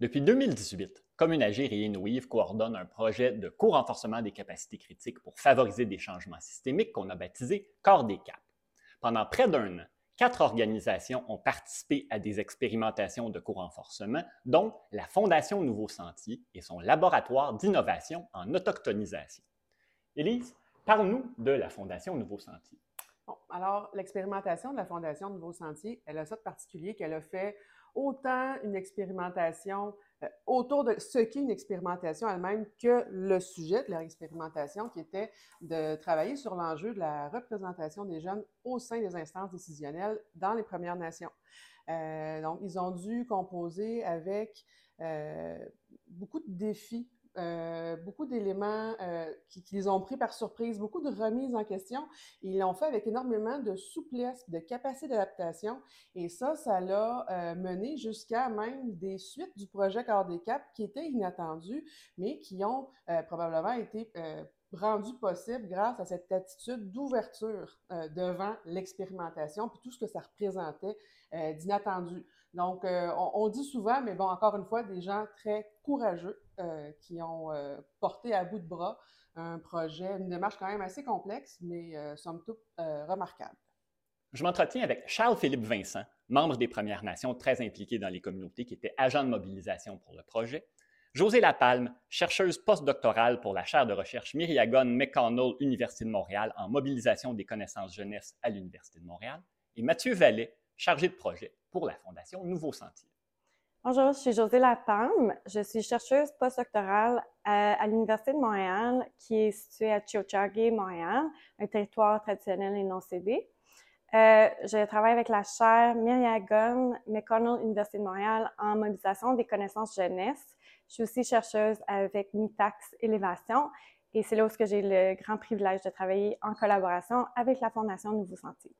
Depuis 2018, Commune Agir et InWeave coordonnent un projet de co-renforcement des capacités critiques pour favoriser des changements systémiques qu'on a baptisé Corps des Caps. Pendant près d'un an, quatre organisations ont participé à des expérimentations de co-renforcement, dont la Fondation Nouveau Sentier et son laboratoire d'innovation en autochtonisation. Élise, parle-nous de la Fondation Nouveau Sentier. Alors, l'expérimentation de la Fondation Nouveau Sentier, elle a ça particulier qu'elle a fait autant une expérimentation euh, autour de ce qu'est une expérimentation elle-même que le sujet de leur expérimentation, qui était de travailler sur l'enjeu de la représentation des jeunes au sein des instances décisionnelles dans les Premières Nations. Euh, donc, ils ont dû composer avec euh, beaucoup de défis euh, beaucoup d'éléments euh, qui, les ont pris par surprise, beaucoup de remises en question. Ils l'ont fait avec énormément de souplesse, de capacité d'adaptation. Et ça, ça l'a euh, mené jusqu'à même des suites du projet Corps des Caps qui étaient inattendues, mais qui ont probablement été rendues possibles grâce à cette attitude d'ouverture devant l'expérimentation, puis tout ce que ça représentait d'inattendu. Donc, on, on, dit souvent, mais bon, encore une fois, des gens très courageux euh, qui ont euh, porté à bout de bras un projet, une démarche quand même assez complexe, mais euh, somme toute remarquable. Je m'entretiens avec Charles-Philippe Vincent, membre des Premières Nations très impliqué dans les communautés qui était agent de mobilisation pour le projet, José Lapalme, chercheuse postdoctorale pour la chaire de recherche Myriagone McConnell, Université de Montréal, en mobilisation des connaissances jeunesse à l'Université de Montréal, et Mathieu Vallet, chargé de projet pour la Fondation Nouveau Sentier. Bonjour, je suis Josée Lapalme. Je suis chercheuse postdoctorale à, l'Université de Montréal, qui est située à Chiochage, Montréal, un territoire traditionnel et non cédé. Euh, je travaille avec la chaire Myriagon McConnell, Université de Montréal, en mobilisation des connaissances jeunesse. Je suis aussi chercheuse avec MITAX Élévation et c'est là où j'ai le grand privilège de travailler en collaboration avec la Fondation Nouveau Sentier.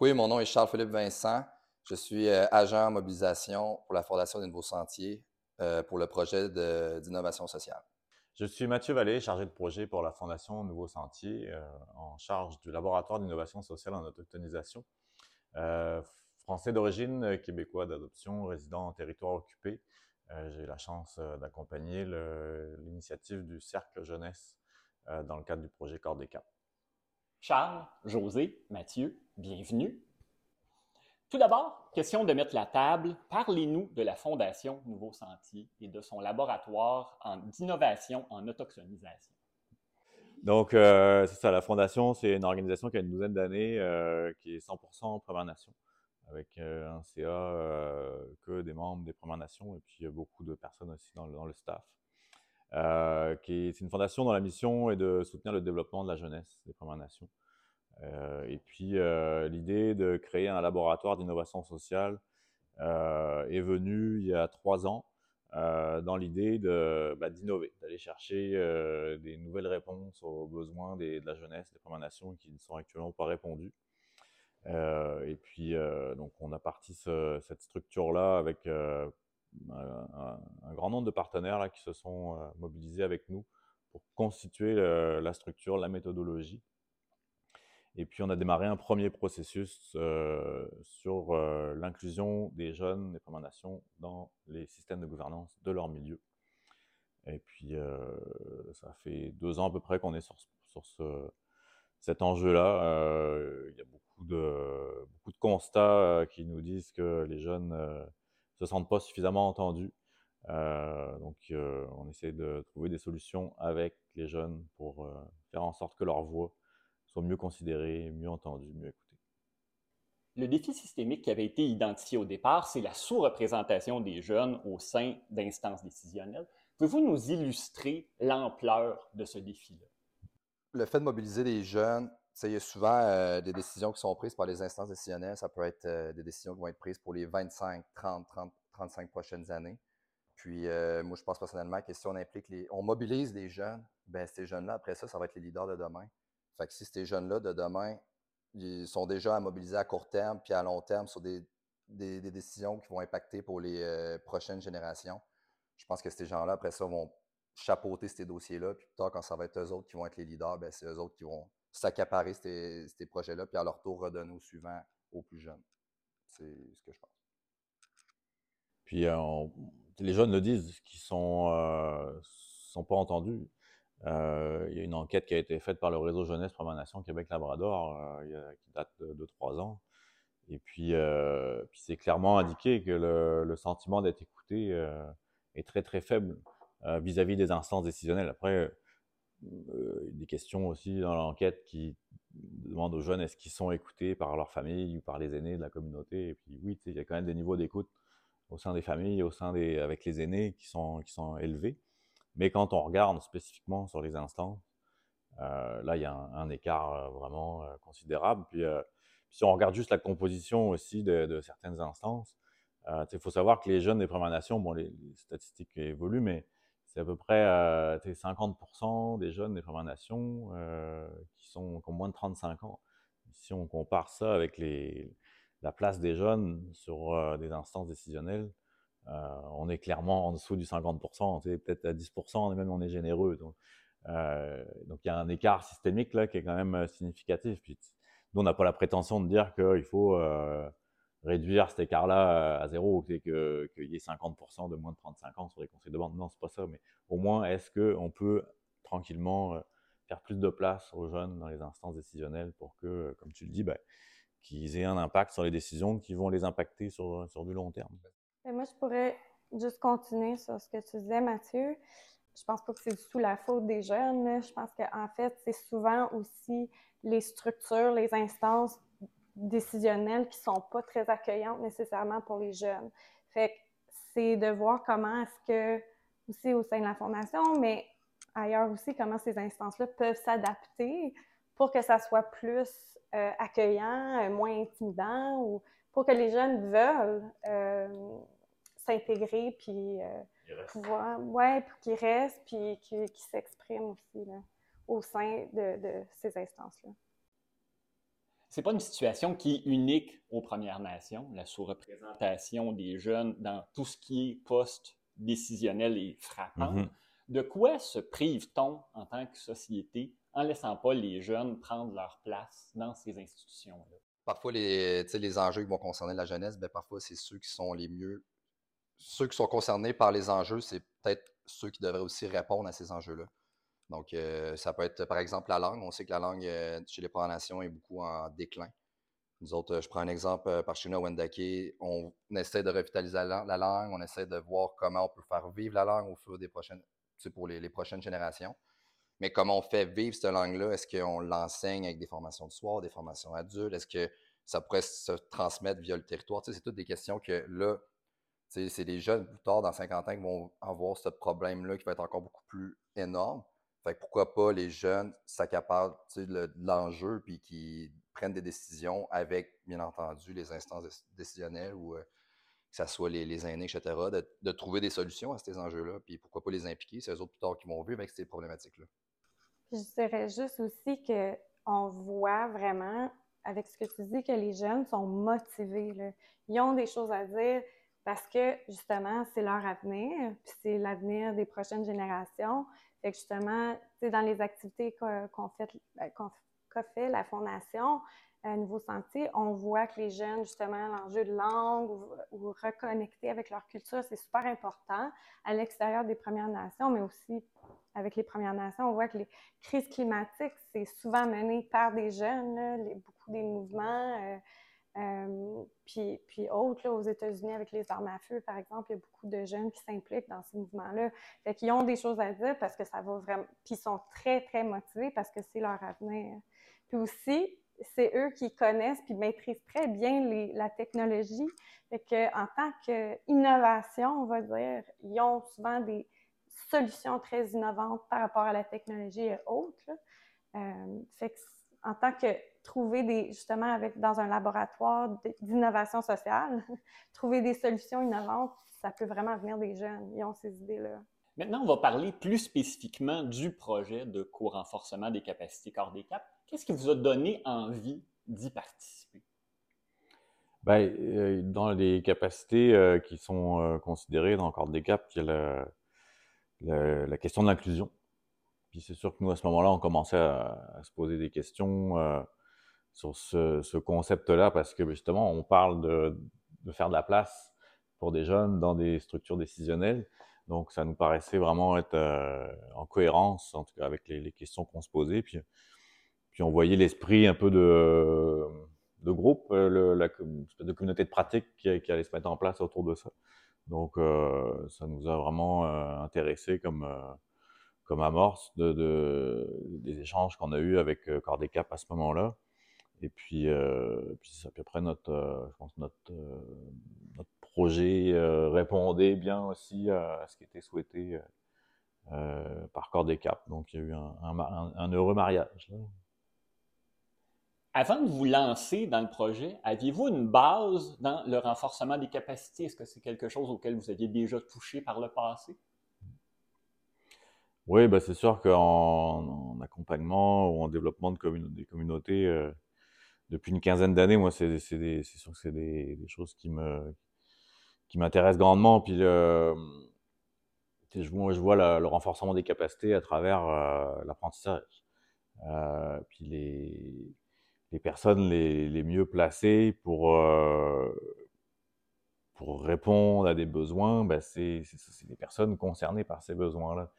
Oui, mon nom est Charles-Philippe Vincent. Je suis euh, agent en mobilisation pour la Fondation des Nouveaux Sentiers euh, pour le projet d'innovation sociale. Je suis Mathieu Vallée, chargé de projet pour la Fondation Nouveaux Sentiers, euh, en charge du laboratoire d'innovation sociale en autochtonisation. français d'origine, québécois d'adoption, résident en territoire occupé. J'ai eu la chance d'accompagner l'initiative du Cercle Jeunesse dans le cadre du projet Corps des. Charles, José, Mathieu, bienvenue. Tout d'abord, question de mettre la table. Parlez-nous de la Fondation Nouveau Sentier et de son laboratoire d'innovation en autochtonisation. Donc, euh, c'est ça, la Fondation, c'est une organisation qui a une douzaine d'années, euh, qui est 100% Première Nation, avec euh, un CA que des membres des Premières Nations et puis beaucoup de personnes aussi dans le, dans le staff. c'est une fondation dont la mission est de soutenir le développement de la jeunesse des Premières Nations. Euh, et puis, euh, l'idée de créer un laboratoire d'innovation sociale euh, est venue il y a trois ans. dans l'idée bah, d'innover, d'aller chercher des nouvelles réponses aux besoins de la jeunesse des Premières Nations qui ne sont actuellement pas répondus. et puis, donc, on a parti cette structure-là avec un, grand nombre de partenaires là, qui se sont mobilisés avec nous pour constituer la structure, la méthodologie. Et puis, on a démarré un premier processus euh, sur euh, l'inclusion des jeunes des Premières Nations dans les systèmes de gouvernance de leur milieu. Et puis, euh, ça fait deux ans à peu près qu'on est sur, sur cet enjeu-là. il y a beaucoup de, beaucoup de constats qui nous disent que les jeunes ne se sentent pas suffisamment entendus. donc, on essaie de trouver des solutions avec les jeunes pour faire en sorte que leur voix mieux considérés, mieux entendus, mieux écoutés. Le défi systémique qui avait été identifié au départ, c'est la sous-représentation des jeunes au sein d'instances décisionnelles. Pouvez-vous nous illustrer l'ampleur de ce défi-là? Le fait de mobiliser des jeunes, il y a souvent euh, des décisions qui sont prises par les instances décisionnelles. Ça peut être euh, des décisions qui vont être prises pour les 25, 30, 30, 35 prochaines années. Puis, euh, moi, je pense personnellement que si on implique les. On mobilise les jeunes, ben ces jeunes-là, après ça, ça va être les leaders de demain. Fait que si ces jeunes-là de demain, ils sont déjà à mobiliser à court terme puis à long terme sur des, décisions qui vont impacter pour les euh, prochaines générations, je pense que ces gens-là, après ça, vont chapeauter ces dossiers-là. Puis plus tard, quand ça va être eux autres qui vont être les leaders, ben, c'est eux autres qui vont s'accaparer ces, ces projets-là, puis à leur tour redonner au suivant aux plus jeunes. C'est ce que je pense. Puis les jeunes le disent, qu'ils sont, sont pas entendus. Il y a une enquête qui a été faite par le réseau Jeunesse Nation Québec-Labrador qui date de, trois ans. Et puis, puis c'est clairement indiqué que le, le sentiment d'être écouté est très, très faible vis-à-vis des instances décisionnelles. Après, des questions aussi dans l'enquête qui demandent aux jeunes est-ce qu'ils sont écoutés par leur famille ou par les aînés de la communauté? Et puis oui, il y a quand même des niveaux d'écoute au sein des familles, au sein des, avec les aînés qui sont, qui sont élevés. Mais quand on regarde spécifiquement sur les instances, là, il y a un, écart vraiment considérable. Puis, si on regarde juste la composition aussi de, certaines instances, il faut savoir que les jeunes des Premières Nations, bon, les, statistiques évoluent, mais c'est à peu près 50% des jeunes des Premières Nations qui, sont, ont moins de 35 ans. Si on compare ça avec la place des jeunes sur des instances décisionnelles, on est clairement en dessous du 50%, peut-être à 10%, même on est généreux. Donc, donc il y a un écart systémique là qui est quand même significatif. Puis, nous, on n'a pas la prétention de dire qu'il faut réduire cet écart-là à zéro, qu'il y ait 50% de moins de 35 ans sur les conseils de bande. Non, c'est pas ça, mais au moins, est-ce qu'on peut tranquillement faire plus de place aux jeunes dans les instances décisionnelles pour que, comme tu le dis, ben, qu'ils aient un impact sur les décisions qui vont les impacter sur, sur du long terme? Et moi, je pourrais juste continuer sur ce que tu disais, Mathieu. Je pense pas que c'est du tout la faute des jeunes. Je pense qu'en fait, c'est souvent aussi les structures, les instances décisionnelles qui sont pas très accueillantes nécessairement pour les jeunes. Fait c'est de voir comment est-ce que, aussi au sein de la Fondation, mais ailleurs aussi, comment ces instances-là peuvent s'adapter pour que ça soit plus euh, accueillant, euh, moins intimidant, ou pour que les jeunes veulent euh, s'intégrer, puis pouvoir, ouais, pour qu'ils restent, puis qu'ils s'expriment aussi là, au sein de, de ces instances-là. C'est pas une situation qui est unique aux Premières Nations, la sous-représentation des jeunes dans tout ce qui est post-décisionnel et frappant. Mm-hmm. De quoi se prive-t-on en tant que société en laissant pas les jeunes prendre leur place dans ces institutions-là? Parfois, les, les enjeux qui vont concerner la jeunesse, ben, parfois, c'est ceux qui sont les mieux. Ceux qui sont concernés par les enjeux, c'est peut-être ceux qui devraient aussi répondre à ces enjeux-là. Donc, euh, ça peut être, par exemple, la langue. On sait que la langue euh, chez les Premières Nations est beaucoup en déclin. Nous autres, je prends un exemple par chez Wendake, on essaie de revitaliser la, langue, on essaie de voir comment on peut faire vivre la langue au fur des prochaines, pour les, prochaines générations. Mais comment on fait vivre cette langue-là? Est-ce qu'on l'enseigne avec des formations de soir, des formations adultes? Est-ce que ça pourrait se transmettre via le territoire? c'est toutes des questions que là, c'est des jeunes plus tard, dans 50 ans, qui vont avoir ce problème-là qui va être encore beaucoup plus énorme. Fait que pourquoi pas les jeunes s'accaparent de l'enjeu puis qui prennent des décisions avec, bien entendu, les instances décisionnelles ou euh, que ce soit les, aînés, etc., de, trouver des solutions à ces enjeux-là. Puis pourquoi pas les impliquer? C'est eux autres plus tard qui vont vivre avec ces problématiques-là. Je dirais juste aussi qu'on voit vraiment, avec ce que tu dis, que les jeunes sont motivés. Ils ont des choses à dire parce que, justement, c'est leur avenir, puis c'est l'avenir des prochaines générations. Fait que justement, dans les activités qu'on fait, ben, qu'a fait la Fondation euh, Nouveau Sentier, on voit que les jeunes, justement, l'enjeu de langue ou, reconnecter avec leur culture, c'est super important à l'extérieur des Premières Nations, mais aussi avec les Premières Nations. On voit que les crises climatiques, c'est souvent mené par des jeunes, beaucoup des mouvements. Euh, euh, puis, puis autres, aux États-Unis, avec les armes à feu, par exemple, il y a beaucoup de jeunes qui s'impliquent dans ces mouvements-là. Fait qu'ils ont des choses à dire parce que ça va vraiment. Puis ils sont très, très motivés parce que c'est leur avenir. Puis aussi, c'est eux qui connaissent puis maîtrisent très bien la technologie. Fait qu'en tant qu'innovation, on va dire, ils ont souvent des solutions très innovantes par rapport à la technologie et autres. Euh, fait que, en tant que trouver des, justement, avec, dans un laboratoire d'innovation sociale, trouver des solutions innovantes, ça peut vraiment venir des jeunes. Ils ont ces idées-là. Maintenant, on va parler plus spécifiquement du projet de co-renforcement des capacités corps des CAP. Qu'est-ce qui vous a donné envie d'y participer? Bien, euh, dans les capacités euh, qui sont euh, considérées dans le corps des CAP, il y a la question de l'inclusion. Puis c'est sûr que nous, à ce moment-là, on commençait à, à se poser des questions sur ce, concept-là parce que justement, on parle de, faire de la place pour des jeunes dans des structures décisionnelles. Donc, ça nous paraissait vraiment être en cohérence, en tout cas avec les, questions qu'on se posait. Puis, puis on voyait l'esprit un peu de, groupe, le, la, de communauté de pratique qui, allait se mettre en place autour de ça. Donc, ça nous a vraiment intéressé comme, comme amorce de, de, des échanges qu'on a eus avec Corps des Cap à ce moment-là. Et puis, euh, puis c'est à peu près notre, euh, je pense notre, euh, notre projet répondait bien aussi à ce qui était souhaité par Corps des Cap. Donc, il y a eu un, un, un heureux mariage. Là. Avant de vous lancer dans le projet, aviez-vous une base dans le renforcement des capacités? Est-ce que c'est quelque chose auquel vous aviez déjà touché par le passé? Oui, ben c'est sûr qu'en en accompagnement ou en développement de commun des communautés, depuis une quinzaine d'années, moi, c'est sûr que c'est des, choses qui me m'intéressent grandement. Puis le, je, vois le, renforcement des capacités à travers euh, l'apprentissage. Euh, puis les, personnes les, mieux placées pour euh, répondre à des besoins, ben c'est des personnes concernées par ces besoins-là.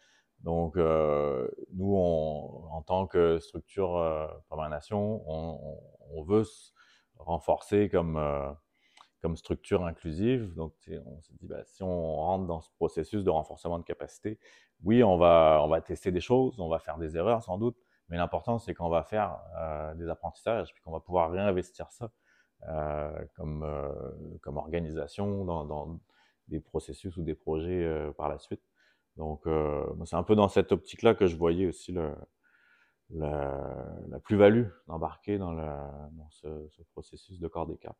Donc, euh, nous, en tant que structure euh, Nation, on, on, veut se renforcer comme, euh, comme structure inclusive. Donc, on s'est dit, bah, si on rentre dans ce processus de renforcement de capacité, oui, on va, on va tester des choses, on va faire des erreurs sans doute, mais l'important, c'est qu'on va faire euh, des apprentissages, puis qu'on va pouvoir réinvestir ça euh, comme, comme organisation dans, des processus ou des projets par la suite. Donc, c'est un peu dans cette optique-là que je voyais aussi le, la, la plus-value d'embarquer dans, dans ce, ce, processus de corps des caps.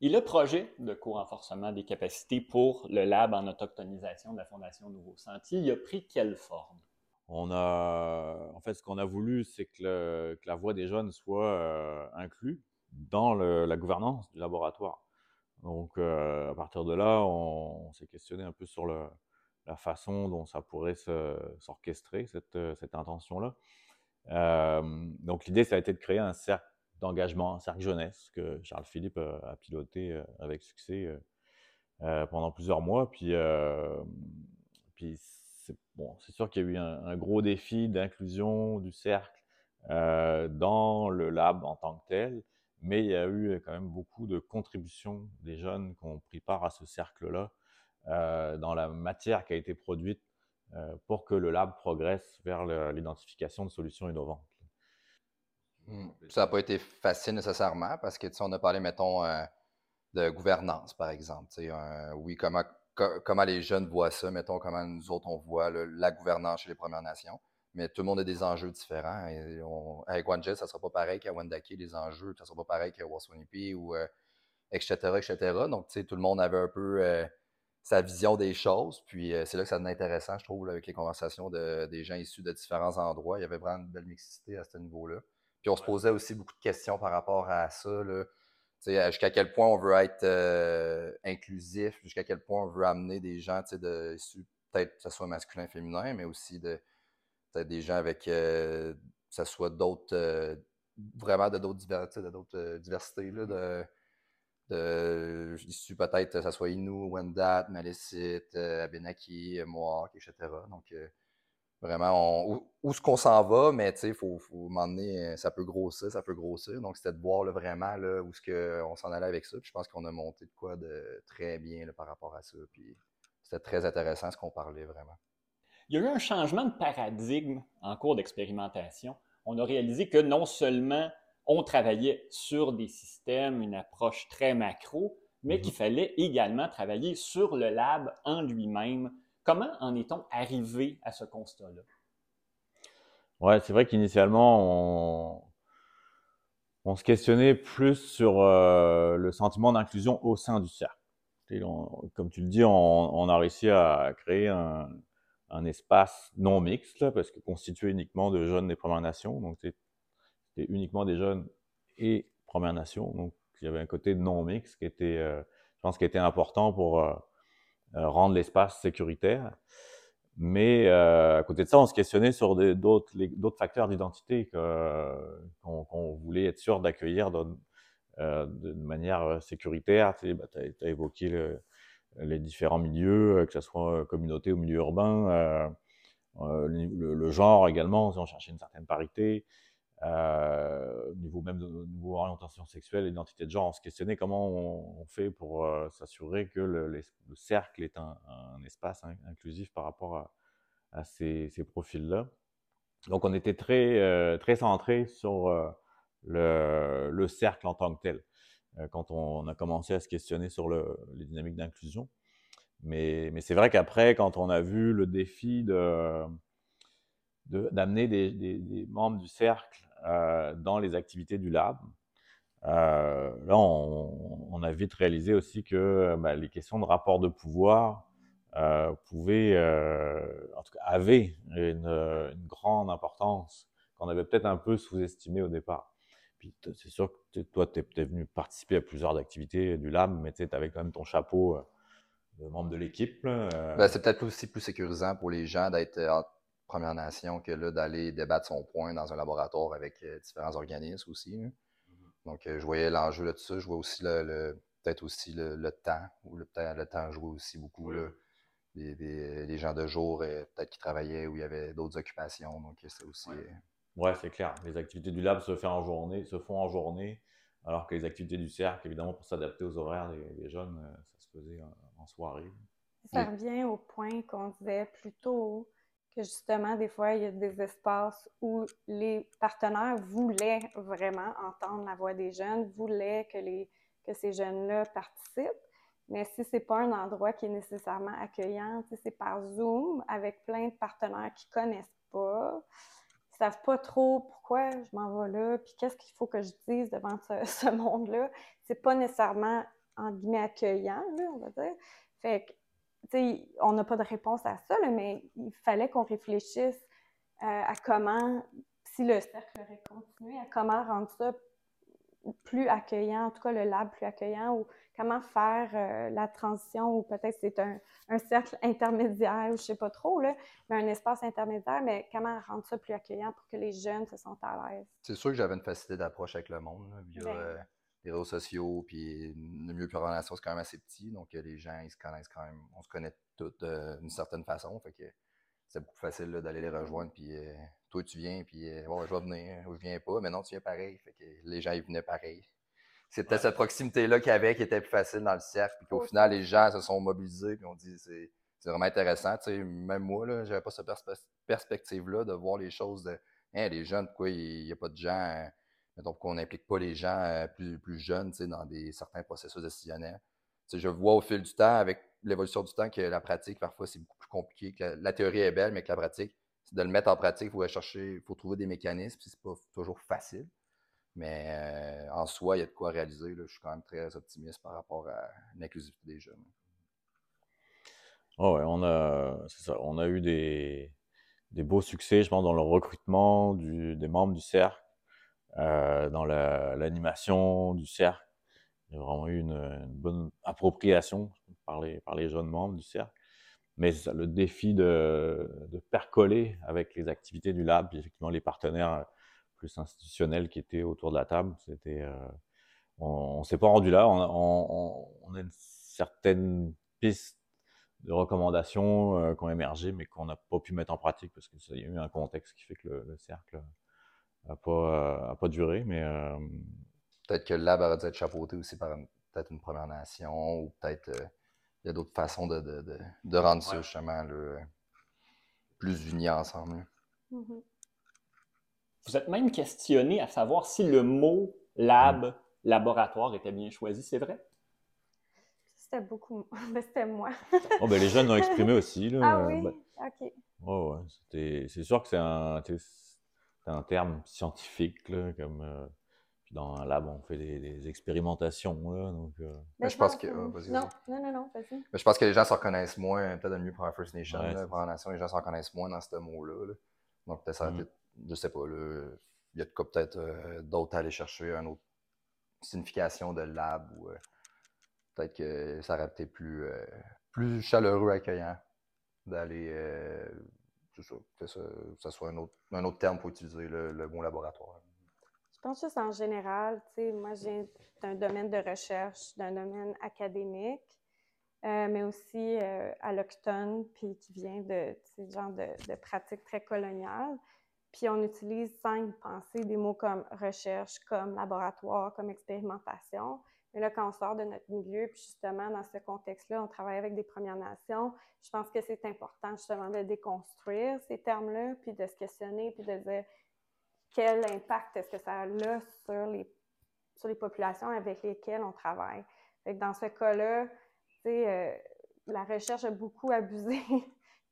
Et le projet de co-renforcement des capacités pour le lab en autochtonisation de la Fondation Nouveau Sentier, il a pris quelle forme? On a, en fait, ce qu'on a voulu, c'est que, le, que, la voix des jeunes soit euh, inclue dans le, la gouvernance du laboratoire. Donc, euh, à partir de là, on, on s'est questionné un peu sur le, la façon dont ça pourrait s'orchestrer, cette, cette intention-là. Euh, donc l'idée, ça a été de créer un cercle d'engagement, un cercle jeunesse que Charles Philippe a, a piloté euh, avec succès euh, pendant plusieurs mois. Puis, euh, c'est sûr qu'il y a eu un, gros défi d'inclusion du cercle euh, dans le lab en tant que tel, mais il y a eu quand même beaucoup de contributions des jeunes qui ont pris part à ce cercle-là euh, dans la matière qui a été produite euh, pour que le lab progresse vers l'identification de solutions innovantes. Mmh. Ça n'a pas été facile nécessairement parce que on a parlé, mettons, euh, de gouvernance, par exemple. Euh, oui, comment, co comment les jeunes voient ça, mettons, comment nous autres on voit la gouvernance chez les Premières Nations. Mais tout le monde a des enjeux différents. Et on, ça ne sera pas pareil qu'à Wendake, les enjeux, ça ne sera pas pareil qu'à Waswanipi ou euh, etc., etc. Donc, tout le monde avait un peu euh, sa vision des choses. Puis euh, c'est là que ça devient intéressant, je trouve, là, avec les conversations de, des gens issus de différents endroits. Il y avait vraiment une belle mixité à ce niveau-là. Puis on se posait aussi beaucoup de questions par rapport à ça. Jusqu'à quel point on veut être euh, inclusif, jusqu'à quel point on veut amener des gens de, issus, peut-être que ce soit masculin, féminin, mais aussi de, peut-être des gens avec, euh, que ce soit d'autres, vraiment de d'autres d'autres diversités, là, de, de, issus peut-être, que ce soit Innu, Wendat, Malécite, euh, Abenaki, Mohawk, etc. Donc, euh, vraiment, on, où, où est-ce qu'on s'en va, mais tu sais, faut, faut m'emmener, ça peut grossir, ça peut grossir. Donc, c'était de voir vraiment là, où est-ce qu'on s'en allait avec ça. Puis je pense qu'on a monté de quoi de très bien par rapport à ça. Puis c'était très intéressant ce qu'on parlait vraiment. Il y a eu un changement de paradigme en cours d'expérimentation. On a réalisé que non seulement on travaillait sur des systèmes, une approche très macro, mais mmh. qu'il fallait également travailler sur le lab en lui-même Comment en est-on arrivé à ce constat-là? Ouais, c'est vrai qu'initialement, on, on, se questionnait plus sur euh, le sentiment d'inclusion au sein du cercle. On, comme tu le dis, on, on, a réussi à créer un, un espace non mixte, là, parce que constitué uniquement de jeunes des Premières Nations. Donc, c'était uniquement des jeunes et Premières Nations. Donc, il y avait un côté non mixte qui était, euh, je pense, qui était important pour. Euh, euh, rendre l'espace sécuritaire. Mais à côté de ça, on se questionnait sur d'autres facteurs d'identité qu'on qu voulait être sûr d'accueillir de manière sécuritaire. Tu bah, as, évoqué le, les différents milieux, que ce soit communauté ou milieu urbain, le, genre également, on cherchait une certaine parité, au niveau même de niveau orientation sexuelle, identité de genre, on se questionnait comment on, fait pour s'assurer que le, cercle est un, espace inclusif par rapport à, ces, profils-là. Donc, on était très, très centré sur le, le, cercle en tant que tel. Euh, quand on, a commencé à se questionner sur les dynamiques d'inclusion. Mais, c'est vrai qu'après, quand on a vu le défi de, d'amener des, membres du cercle euh, dans les activités du lab, euh, là, on, a vite réalisé aussi que bah, les questions de rapport de pouvoir pouvaient, en tout cas, avaient une grande importance qu'on avait peut-être un peu sous-estimée au départ c'est sûr que toi, tu es, venu participer à plusieurs activités du lab, mais tu avais quand même ton chapeau euh, de membre de l'équipe. Euh. Ben, c'est peut-être aussi plus sécurisant pour les gens d'être euh, en Première Nation que là, d'aller débattre son point dans un laboratoire avec différents organismes aussi. Mm-hmm. Donc, je voyais l'enjeu de tout ça. Je vois aussi le, peut-être aussi le, temps, ou le, le temps jouait aussi beaucoup. Là. Les, gens de jour, peut-être qui travaillaient ou il y avait d'autres occupations. Donc, c'est aussi. Ouais, c'est clair. Les activités du lab se, en journée, se font en journée, alors que les activités du cercle, évidemment, pour s'adapter aux horaires des, jeunes, euh, ça se faisait en, soirée. Ça revient au point qu'on disait plus tôt, que justement, des fois, il y a des espaces où les partenaires voulaient vraiment entendre la voix des jeunes, voulaient que, les, que ces jeunes-là participent. Mais si c'est pas un endroit qui est nécessairement accueillant, si c'est par Zoom avec plein de partenaires qui connaissent pas, savent pas trop pourquoi je m'en vais là, puis qu'est-ce qu'il faut que je dise devant ce, monde-là. C'est pas nécessairement, en guillemets, accueillant, on va dire. On n'a pas de réponse à ça, mais il fallait qu'on réfléchisse euh, à comment, si le cercle aurait continué, à comment rendre ça plus accueillant, en tout cas le lab plus accueillant, ou comment faire euh, la transition, ou peut-être c'est un, cercle intermédiaire, ou je sais pas trop, là, mais un espace intermédiaire, mais comment rendre ça plus accueillant pour que les jeunes se sentent à l'aise. C'est sûr que j'avais une facilité d'approche avec le monde, via ben euh, les réseaux sociaux, puis le milieu de relation, c'est quand même assez petit, donc euh, les gens, ils se connaissent quand même, on se connaît tous d'une certaine façon, fait que c'est beaucoup plus facile d'aller les rejoindre, puis toi, tu viens, puis bon, je vais venir, ou je viens pas, mais non, tu viens pareil, fait que les gens, ils venaient pareil c'est peut-être cette proximité-là qu'il y avait qui était plus facile dans le cercle, puis qu'au final, les gens se sont mobilisés, puis on dit c'est vraiment intéressant. Tu sais, même moi, je n'avais pas cette perspective-là de voir les choses de les jeunes, pourquoi il n'y a pas de gens, donc pourquoi on n'implique pas les gens euh, plus, plus jeunes dans des, certains processus sais, je vois au fil du temps, avec l'évolution du temps, que la pratique, parfois, c'est beaucoup plus compliqué. Que la, théorie est belle, mais que la pratique, c'est de le mettre en pratique, il faut chercher, faut trouver des mécanismes, puis c'est pas toujours facile. Mais euh, en soi, il y a de quoi réaliser. Je suis quand même très optimiste par rapport à l'inclusivité des jeunes. Oh ouais, on a, ça, on a eu des, des, beaux succès, je pense, dans le recrutement du, des membres du cercle, euh, dans l'animation du cercle. Il y a vraiment eu une, bonne appropriation par les, jeunes membres du cercle. Mais le défi de, percoler avec les activités du lab, effectivement les partenaires plus institutionnels qui étaient autour de la table. C'était, euh, on, ne s'est pas rendu là. On, a une certaine piste de recommandations euh, qui ont émergé, mais qu'on n'a pas pu mettre en pratique parce qu'il y a eu un contexte qui fait que le, cercle n'a pas, euh, a pas duré. Mais peut-être que le lab aurait dû être chapeauté aussi par peut-être une Première Nation ou peut-être il y a d'autres façons de, de, de, rendre ça justement plus unis ensemble. Mm-hmm. Vous êtes même questionné à savoir si le mot lab, mm. laboratoire, était bien choisi, c'est vrai? C'était beaucoup. Ben, c'était moi. oh, ben, les jeunes l'ont exprimé aussi. Là. Ah oui? Ben, OK. Oh, ouais. C'est sûr que c'est un, un, terme scientifique, là, comme. Euh, puis dans un lab, on fait des, expérimentations. Là, donc, euh. ben, je pense que. Ah, non, non, non, non, vas-y. je pense que les gens s'en reconnaissent moins, peut-être mieux pour la First Nation, ouais, la Nation, les gens s'en reconnaissent moins dans ce mot-là. Donc, peut-être ça va mm je sais pas, il y a peut-être euh, d'autres à aller chercher, une autre signification de lab ou euh, peut-être que ça aurait été plus, euh, plus chaleureux, accueillant d'aller, que ça, soit un autre, un autre terme pour utiliser le, le mot laboratoire. Je pense juste en général, tu sais, moi, j'ai un domaine de recherche, d'un domaine académique. mais aussi allochtone, puis qui vient de ces genres de, de pratiques très coloniales. Puis on utilise y penser des mots comme recherche, comme laboratoire, comme expérimentation. Mais là, quand on sort de notre milieu, puis justement, dans ce contexte-là, on travaille avec des Premières Nations, je pense que c'est important justement de déconstruire ces termes-là, puis de se questionner, puis de dire quel impact est-ce que ça a sur les, sur les populations avec lesquelles on travaille? Fait dans ce cas-là, euh, la recherche a beaucoup abusé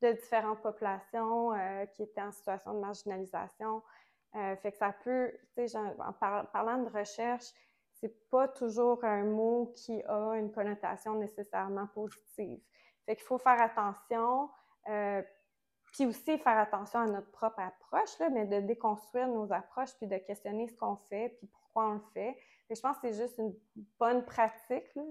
de différentes populations euh, qui étaient en situation de marginalisation. Euh, fait que ça peut, tu sais, en parlant de recherche, c'est pas toujours un mot qui a une connotation nécessairement positive. Fait qu'il faut faire attention, euh, puis aussi faire attention à notre propre approche, là, mais de déconstruire nos approches, puis de questionner ce qu'on fait, puis pourquoi on le fait. Fait je pense que c'est juste une bonne pratique, là,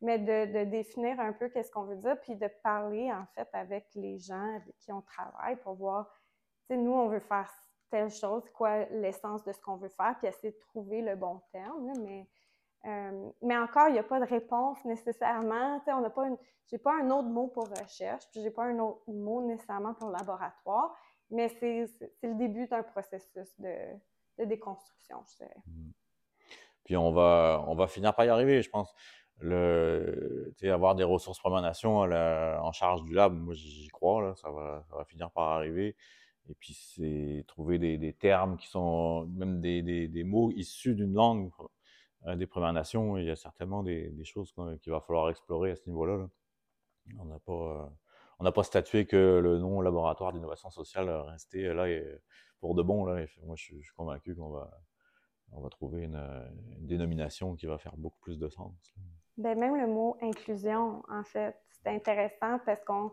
mais de, définir un peu qu'est-ce qu'on veut dire, puis de parler en fait avec les gens avec qui on travaille pour voir, tu sais, nous, on veut faire telle chose, quoi l'essence de ce qu'on veut faire, puis essayer de trouver le bon terme. mais, euh, mais encore, il n'y a pas de réponse nécessairement. on n'a pas un autre mot pour recherche, puis j'ai pas un autre mot nécessairement pour laboratoire, mais c'est, le début d'un processus de, de, déconstruction, je dirais. Mmh. Puis on va, on va finir par y arriver, je pense. Le, avoir des ressources Première Nation en charge du lab, moi j'y crois, là, ça, va, ça va finir par arriver. Et puis, c'est trouver des, termes qui sont même des, mots issus d'une langue euh, des Premières Nations. Il y a certainement des, choses qu'il va falloir explorer à ce niveau-là. On n'a pas, euh, on n'a pas statué que le nom laboratoire d'innovation sociale restait là et pour de bon. Là. moi, je suis, convaincu qu'on va, on va trouver une, dénomination qui va faire beaucoup plus de sens. Ben, même le mot inclusion, en fait, c'est intéressant parce qu'on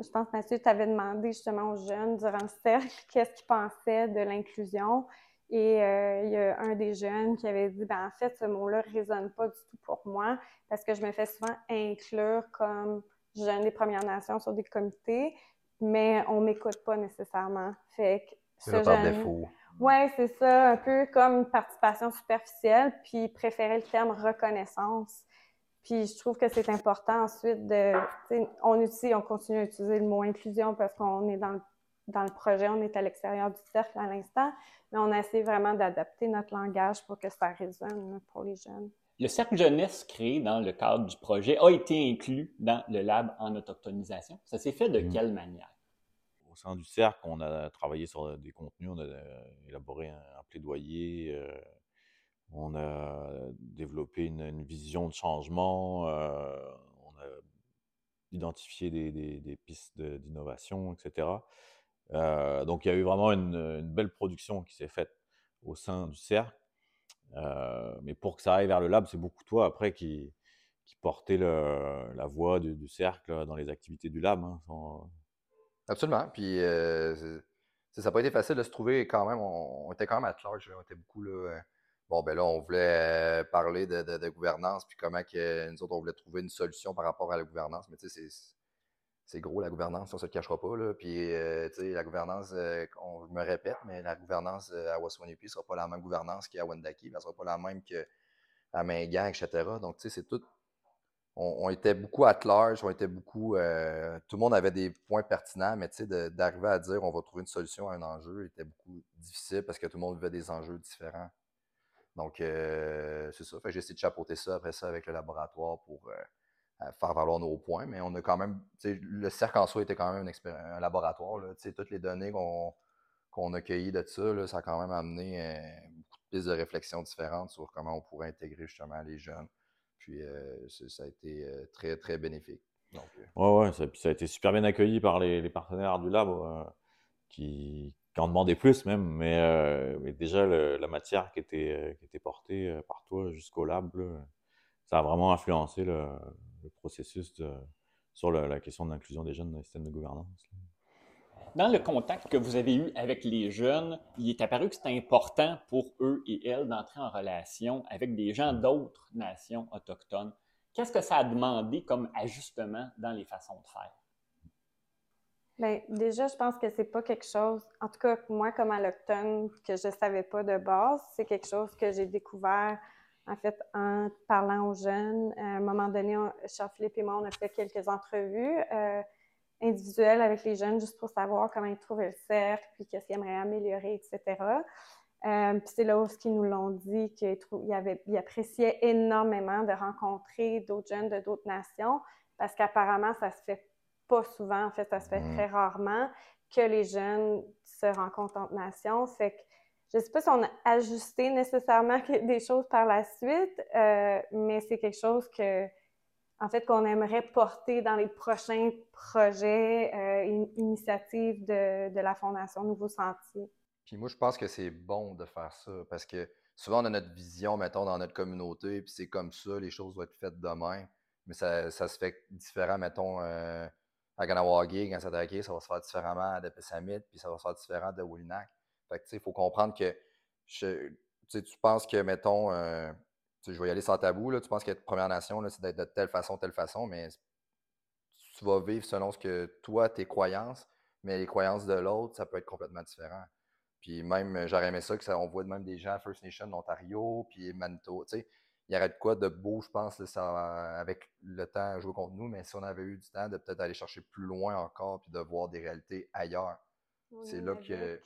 je pense, Mathieu, tu avais demandé justement aux jeunes durant le cercle qu'est-ce qu'ils pensaient de l'inclusion. Et euh, il y a un des jeunes qui avait dit, ben, en fait, ce mot-là ne résonne pas du tout pour moi parce que je me fais souvent inclure comme jeune des Premières Nations sur des comités, mais on ne m'écoute pas nécessairement. Fait que c'est par défaut. Oui, c'est ça, un peu comme participation superficielle, puis préférer le terme reconnaissance. Puis je trouve que c'est important ensuite de. On utilise, on continue à utiliser le mot inclusion parce qu'on est dans le, dans le projet, on est à l'extérieur du cercle à l'instant, mais on essaie vraiment d'adapter notre langage pour que ça résonne pour les jeunes. Le cercle jeunesse créé dans le cadre du projet a été inclus dans le lab en autochtonisation. Ça s'est fait de mmh. quelle manière? Au sein du cercle, on a travaillé sur des contenus, on a élaboré un, plaidoyer. Euh, on a développé une, vision de changement, euh, on a identifié des, pistes d'innovation, etc. Euh, donc il y a eu vraiment une, belle production qui s'est faite au sein du cercle. Euh, mais pour que ça aille vers le lab, c'est beaucoup toi après qui, qui portait la voix du, cercle dans les activités du lab. Hein, Absolument. Puis ça n'a pas été facile de se trouver quand même. On, était quand même à large. On était beaucoup là Bon, ben là, on voulait euh, parler de, gouvernance, puis comment que nous autres, on voulait trouver une solution par rapport à la gouvernance. Mais tu sais, c'est gros la gouvernance, on ne se le cachera pas. Là. Puis, euh, tu sais, la gouvernance, euh, on, je me répète, mais la gouvernance à Waswanipi ne sera pas la même gouvernance qu'à Wendake, elle ne sera pas la même qu'à Mingan, etc. Donc, tu sais, c'est tout. On, était beaucoup à large, on était beaucoup. tout le monde avait des points pertinents, mais tu sais, d'arriver à dire on va trouver une solution à un enjeu était beaucoup difficile parce que tout le monde vivait des enjeux différents. Donc, euh, c'est ça. j'ai essayé de chapeauter ça après ça avec le laboratoire pour euh, faire valoir nos points. Mais on a quand même, le cercle en soi était quand même un, laboratoire. toutes les données qu'on a cueillies de ça, ça a quand même amené euh, beaucoup de de réflexion différentes sur comment on pourrait intégrer justement les jeunes. Puis ça a été très, très bénéfique. Oui, ouais, ça, ça, a été super bien accueilli par les, les partenaires du lab qui, en demandait plus même, mais, euh, déjà la matière qui était, euh, qui était portée euh, par toi jusqu'au lab, ça a vraiment influencé le, processus sur la question de l'inclusion des jeunes dans le système de gouvernance. Dans le contact que vous avez eu avec les jeunes, il est apparu que c'était important pour eux et elles d'entrer en relation avec des gens d'autres nations autochtones. Qu'est-ce que ça a demandé comme ajustement dans les façons de faire? Bien, déjà, je pense que c'est pas quelque chose, en tout cas, moi, comme allochtone, que je savais pas de base. C'est quelque chose que j'ai découvert en fait, en parlant aux jeunes. À un moment donné, Charles-Philippe et moi, on a fait quelques entrevues euh, individuelles avec les jeunes juste pour savoir comment ils trouvaient le cercle, puis qu'est-ce qu'ils aimeraient améliorer, etc. Euh, puis c'est là où ils nous l'ont dit qu'ils appréciaient énormément de rencontrer d'autres jeunes de d'autres nations parce qu'apparemment, ça se fait pas souvent, en fait, ça se fait mmh. très rarement que les jeunes se rencontrent entre nations. Fait que je ne sais pas si on a ajusté nécessairement des choses par la suite, euh, mais c'est quelque chose que, en fait, qu'on aimerait porter dans les prochains projets, euh, initiatives de, de, la Fondation Nouveau Sentier. Puis moi, je pense que c'est bon de faire ça parce que souvent, on a notre vision, mettons, dans notre communauté, puis c'est comme ça, les choses doivent être faites demain. Mais ça, ça se fait différent, mettons, euh, à Ganawagi, quand ça va se faire différemment à Depessamit, puis ça va se faire différent de Wolinak. Fait que, il faut comprendre que tu penses que, mettons, euh, je vais y aller sans tabou, là, tu penses qu'être Première Nation, c'est d'être de telle façon, telle façon, mais tu vas vivre selon ce que toi, tes croyances, mais les croyances de l'autre, ça peut être complètement différent. Puis même, j'aurais aimé ça, que ça, on voit même des gens First Nation d'Ontario, puis Manitoba, tu sais, il y aurait de quoi de beau, je pense, ça, avec le temps à jouer contre nous, mais si on avait eu du temps de peut-être aller chercher plus loin encore, puis de voir des réalités ailleurs. C'est là que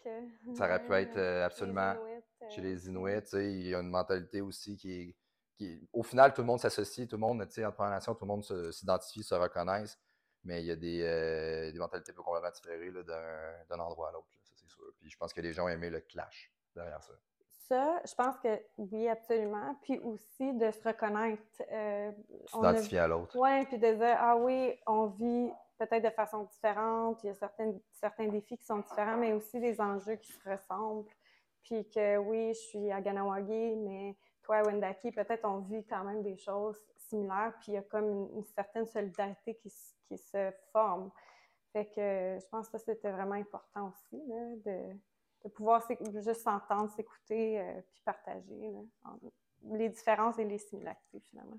ça aurait pu être euh, absolument chez euh, les Inuits. Il y a une mentalité aussi qui est, qui Au final, tout le monde s'associe, tout le monde, tu sais, en Première Nation, tout le monde s'identifie, se, reconnaisse, mais il y a des, euh, des mentalités complètement différées d'un endroit à l'autre, ça c'est sûr. Puis je pense que les gens ont aimé le clash derrière ça. Ça, je pense que oui, absolument. Puis aussi de se reconnaître. S'identifier à l'autre. Oui, puis de dire, ah oui, on vit peut-être de façon différente. Il y a certains, certains défis qui sont différents, mais aussi des enjeux qui se ressemblent. Puis que oui, je suis à Ganawagi, mais toi, à Wendaki, peut-être on vit quand même des choses similaires, puis il y a comme une, certaine solidarité qui, qui, se forme. Fait que je pense que c'était vraiment important aussi, de, de, pouvoir juste s'entendre, s'écouter, euh, puis partager les différences et les similarités, finalement.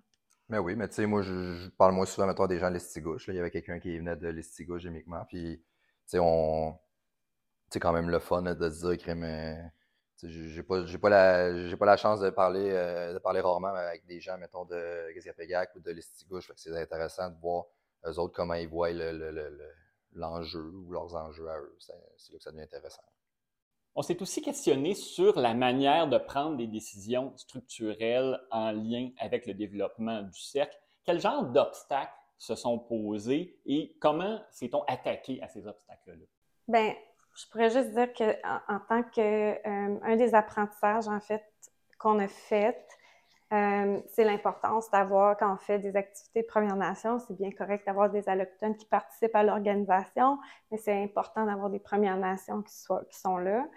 Mais oui, mais tu sais, moi, je, parle moins souvent, maintenant des gens de l'Estigouche. Il y avait quelqu'un qui venait de l'Estigouche chimiquement. Puis, tu sais, on. C'est quand même le fun de se dire, que mais. J'ai pas, pas, la, pas la chance de parler, euh, de parler rarement avec des gens, mettons, de Gaziapégac ou de l'Estigouche. C'est intéressant de voir eux autres comment ils voient l'enjeu le, ou leurs enjeux à eux. C'est là que ça devient intéressant. On s'est aussi questionné sur la manière de prendre des décisions structurelles en lien avec le développement du cercle. Quel genre d'obstacles se sont posés et comment s'est-on attaqué à ces obstacles-là? Bien, je pourrais juste dire que en, tant que euh, un des apprentissages en fait qu'on a fait, euh, c'est l'importance d'avoir, quand on fait des activités de Première Nation, c'est bien correct d'avoir des allochtones qui participent à l'organisation, mais c'est important d'avoir des Premières Nations qui, soient, qui sont là.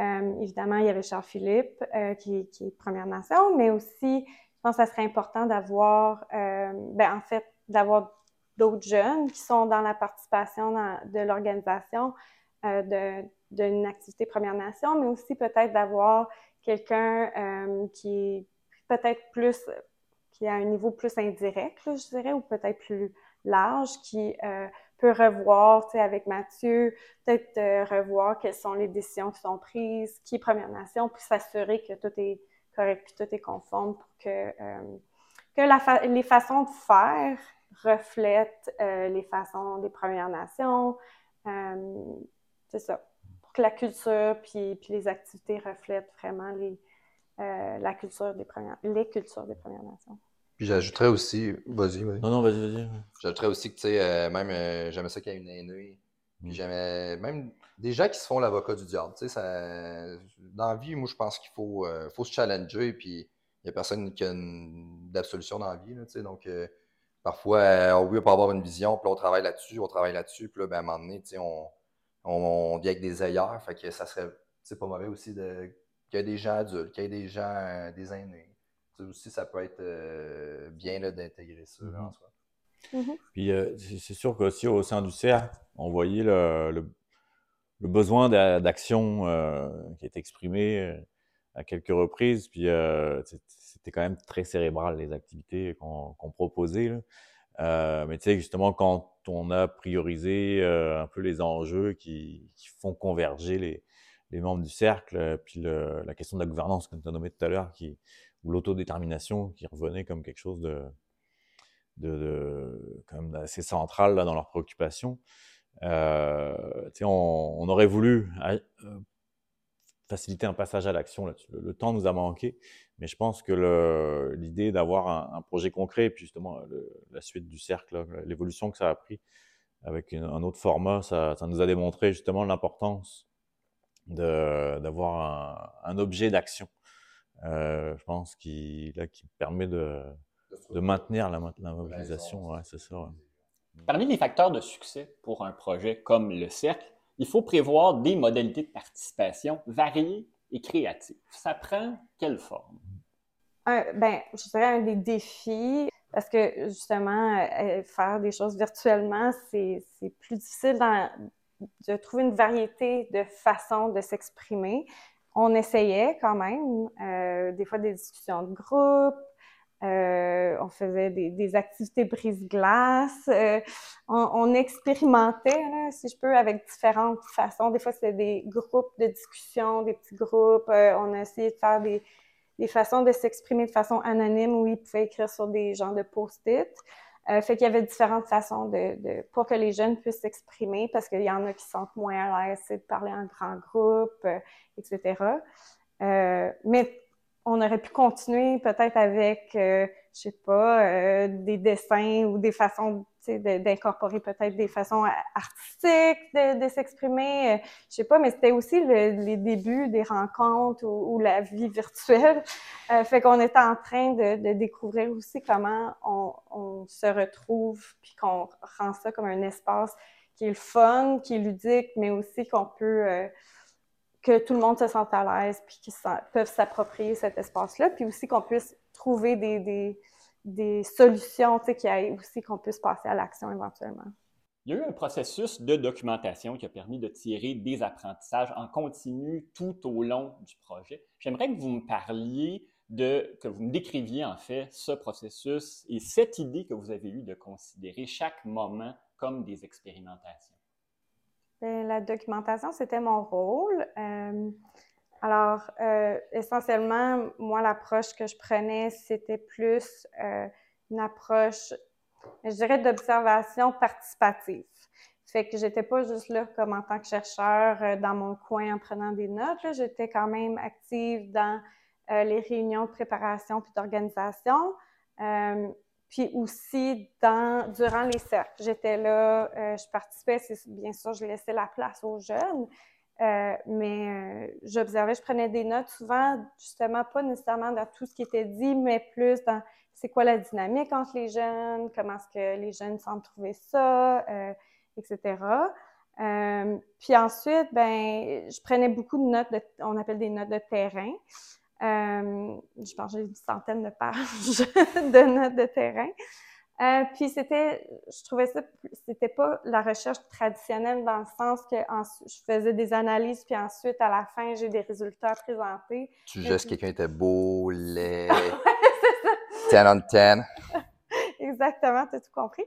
Euh, évidemment, il y avait Charles Philippe, euh, qui, qui, est Première Nation, mais aussi, je pense que ça serait important d'avoir, ben, en fait, d'avoir d'autres jeunes qui sont dans la participation de l'organisation d'une activité Première Nation, mais aussi peut-être d'avoir quelqu'un qui est peut-être plus, qui a un niveau plus indirect, je dirais, ou peut-être plus large, qui euh, peut revoir, tu sais, avec Mathieu, peut-être euh, revoir quelles sont les décisions qui sont prises, qui est Première Nation, puis s'assurer que tout est correct, puis tout est conforme pour que, euh, que les façons de faire reflètent les façons des Premières Nations. c'est ça. Pour que la culture puis, puis les activités reflètent vraiment les, euh, la culture des premières, les cultures des Premières Nations. Puis j'ajouterais aussi, vas-y, vas-y. Non, non, vas-y, vas-y. J'ajouterais aussi que, tu sais, euh, même, euh, j'aimais ça qu'il y ait une aînée. Puis mm. j'aimais même des gens qui se font l'avocat du diable. Tu sais, ça, dans la vie, moi, je pense qu'il faut, faut se challenger. Puis il n'y a personne qui a d'absolution dans la vie. tu sais, donc, parfois, oui, on peut avoir une vision, puis on travaille là-dessus, on travaille là-dessus. Puis là, ben, à un moment donné, tu sais, on, on, on, vient avec des ailleurs. Fait que ça serait, c'est pas mauvais aussi de qu'il y ait des gens adultes, qu'il y ait des gens, euh, des aînés. Ça aussi, ça peut être euh, bien d'intégrer ça en mm-hmm. soi. Mm-hmm. Puis euh, c'est sûr qu'aussi au sein du CERF, on voyait le, le, besoin d'action qui est exprimé à quelques reprises. Puis c'était quand même très cérébral les activités qu'on proposait. mais tu sais, justement, quand on a priorisé un peu les enjeux qui, qui font converger les, les membres du cercle, euh, puis la question de la gouvernance que tu as nommé tout à l'heure, ou l'autodétermination qui revenait comme quelque chose de, de, comme assez central là, dans leurs préoccupations. Euh, on, on, aurait voulu euh, faciliter un passage à l'action là le, temps nous a manqué, mais je pense que l'idée d'avoir un, projet concret, et puis justement la suite du cercle, l'évolution que ça a pris avec un autre format, ça, nous a démontré justement l'importance d'avoir un, un, objet d'action. Euh, je pense qui là qui permet de, de maintenir la, la mobilisation. Ouais, c'est ça. Ouais. Parmi les facteurs de succès pour un projet comme le cercle, il faut prévoir des modalités de participation variées et créatives. Ça prend quelle forme? Un, ben, je dirais un des défis, parce que justement, euh, faire des choses virtuellement, c'est plus difficile dans, de trouver une variété de façons de s'exprimer. On essayait quand même, euh, des fois des discussions de groupe, euh, on faisait des, des activités brise-glace. Euh, on, expérimentait, si je peux, avec différentes façons. Des fois, c'était des groupes de discussion, des petits groupes. On a essayé de faire des, des façons de s'exprimer de façon anonyme où ils pouvaient écrire sur des genres de post-it. Euh, fait qu'il y avait différentes façons de, de, pour que les jeunes puissent s'exprimer parce qu'il y en a qui sont moins à l'aise de parler en grand groupe, euh, etc. Euh, mais on aurait pu continuer peut-être avec, euh, je sais pas, euh, des dessins ou des façons d'incorporer peut-être des façons artistiques de, s'exprimer. Euh, je sais pas, mais c'était aussi le, les débuts des rencontres ou, la vie virtuelle. Euh, fait qu'on était en train de, découvrir aussi comment on, se retrouve puis qu'on rend ça comme un espace qui est fun, qui est ludique, mais aussi qu'on peut euh, que tout le monde se sente à l'aise, puis qu'ils peuvent s'approprier cet espace-là, puis aussi qu'on puisse trouver des, des solutions, qui aillent aussi qu'on puisse passer à l'action éventuellement. Il y a eu un processus de documentation qui a permis de tirer des apprentissages en continu tout au long du projet. J'aimerais que vous me parliez de, que vous me décriviez en fait ce processus et cette idée que vous avez eue de considérer chaque moment comme des expérimentations. Bien, la documentation, c'était mon rôle. Euh, alors, euh, essentiellement, moi, l'approche que je prenais, c'était plus euh, une approche, je dirais, d'observation participative. Fait que j'étais pas juste là comme en tant que chercheur euh, dans mon coin en prenant des notes. J'étais quand même active dans euh, les réunions de préparation puis d'organisation. Euh, puis aussi dans, durant les cercles. J'étais là, euh, je participais, bien sûr, je laissais la place aux jeunes, euh, mais euh, j'observais, je prenais des notes souvent, justement, pas nécessairement dans tout ce qui était dit, mais plus dans c'est quoi la dynamique entre les jeunes, comment est-ce que les jeunes semblent trouver ça, euh, etc. Euh, puis ensuite, ben, je prenais beaucoup de notes, de, on appelle des notes de terrain. Euh, je pense j'ai une centaine de pages de notes de terrain. Euh, puis c'était, je trouvais ça, c'était pas la recherche traditionnelle dans le sens que en, je faisais des analyses puis ensuite à la fin j'ai des résultats présentés. Tu juges si quelqu'un était beau, laid, 10 on 10. Exactement, tu as tout compris.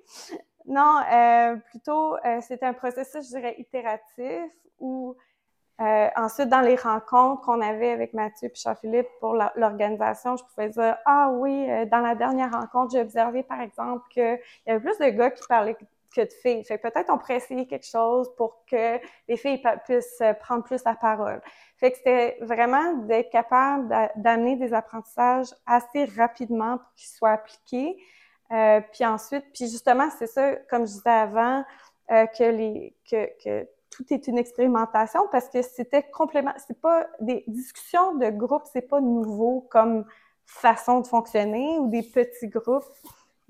Non, euh, plutôt euh, c'était un processus, je dirais, itératif où euh, ensuite, dans les rencontres qu'on avait avec Mathieu et Jean-Philippe pour l'organisation, je pouvais dire Ah oui, euh, dans la dernière rencontre, j'ai observé par exemple qu'il y avait plus de gars qui parlaient que de filles. Fait peut-être on pourrait essayer quelque chose pour que les filles puissent prendre plus la parole. Fait que c'était vraiment d'être capable d'amener des apprentissages assez rapidement pour qu'ils soient appliqués. Euh, puis ensuite, puis justement, c'est ça, comme je disais avant, euh, que les que, que tout est une expérimentation parce que c'était complètement, c'est pas des discussions de groupe, c'est pas nouveau comme façon de fonctionner ou des petits groupes,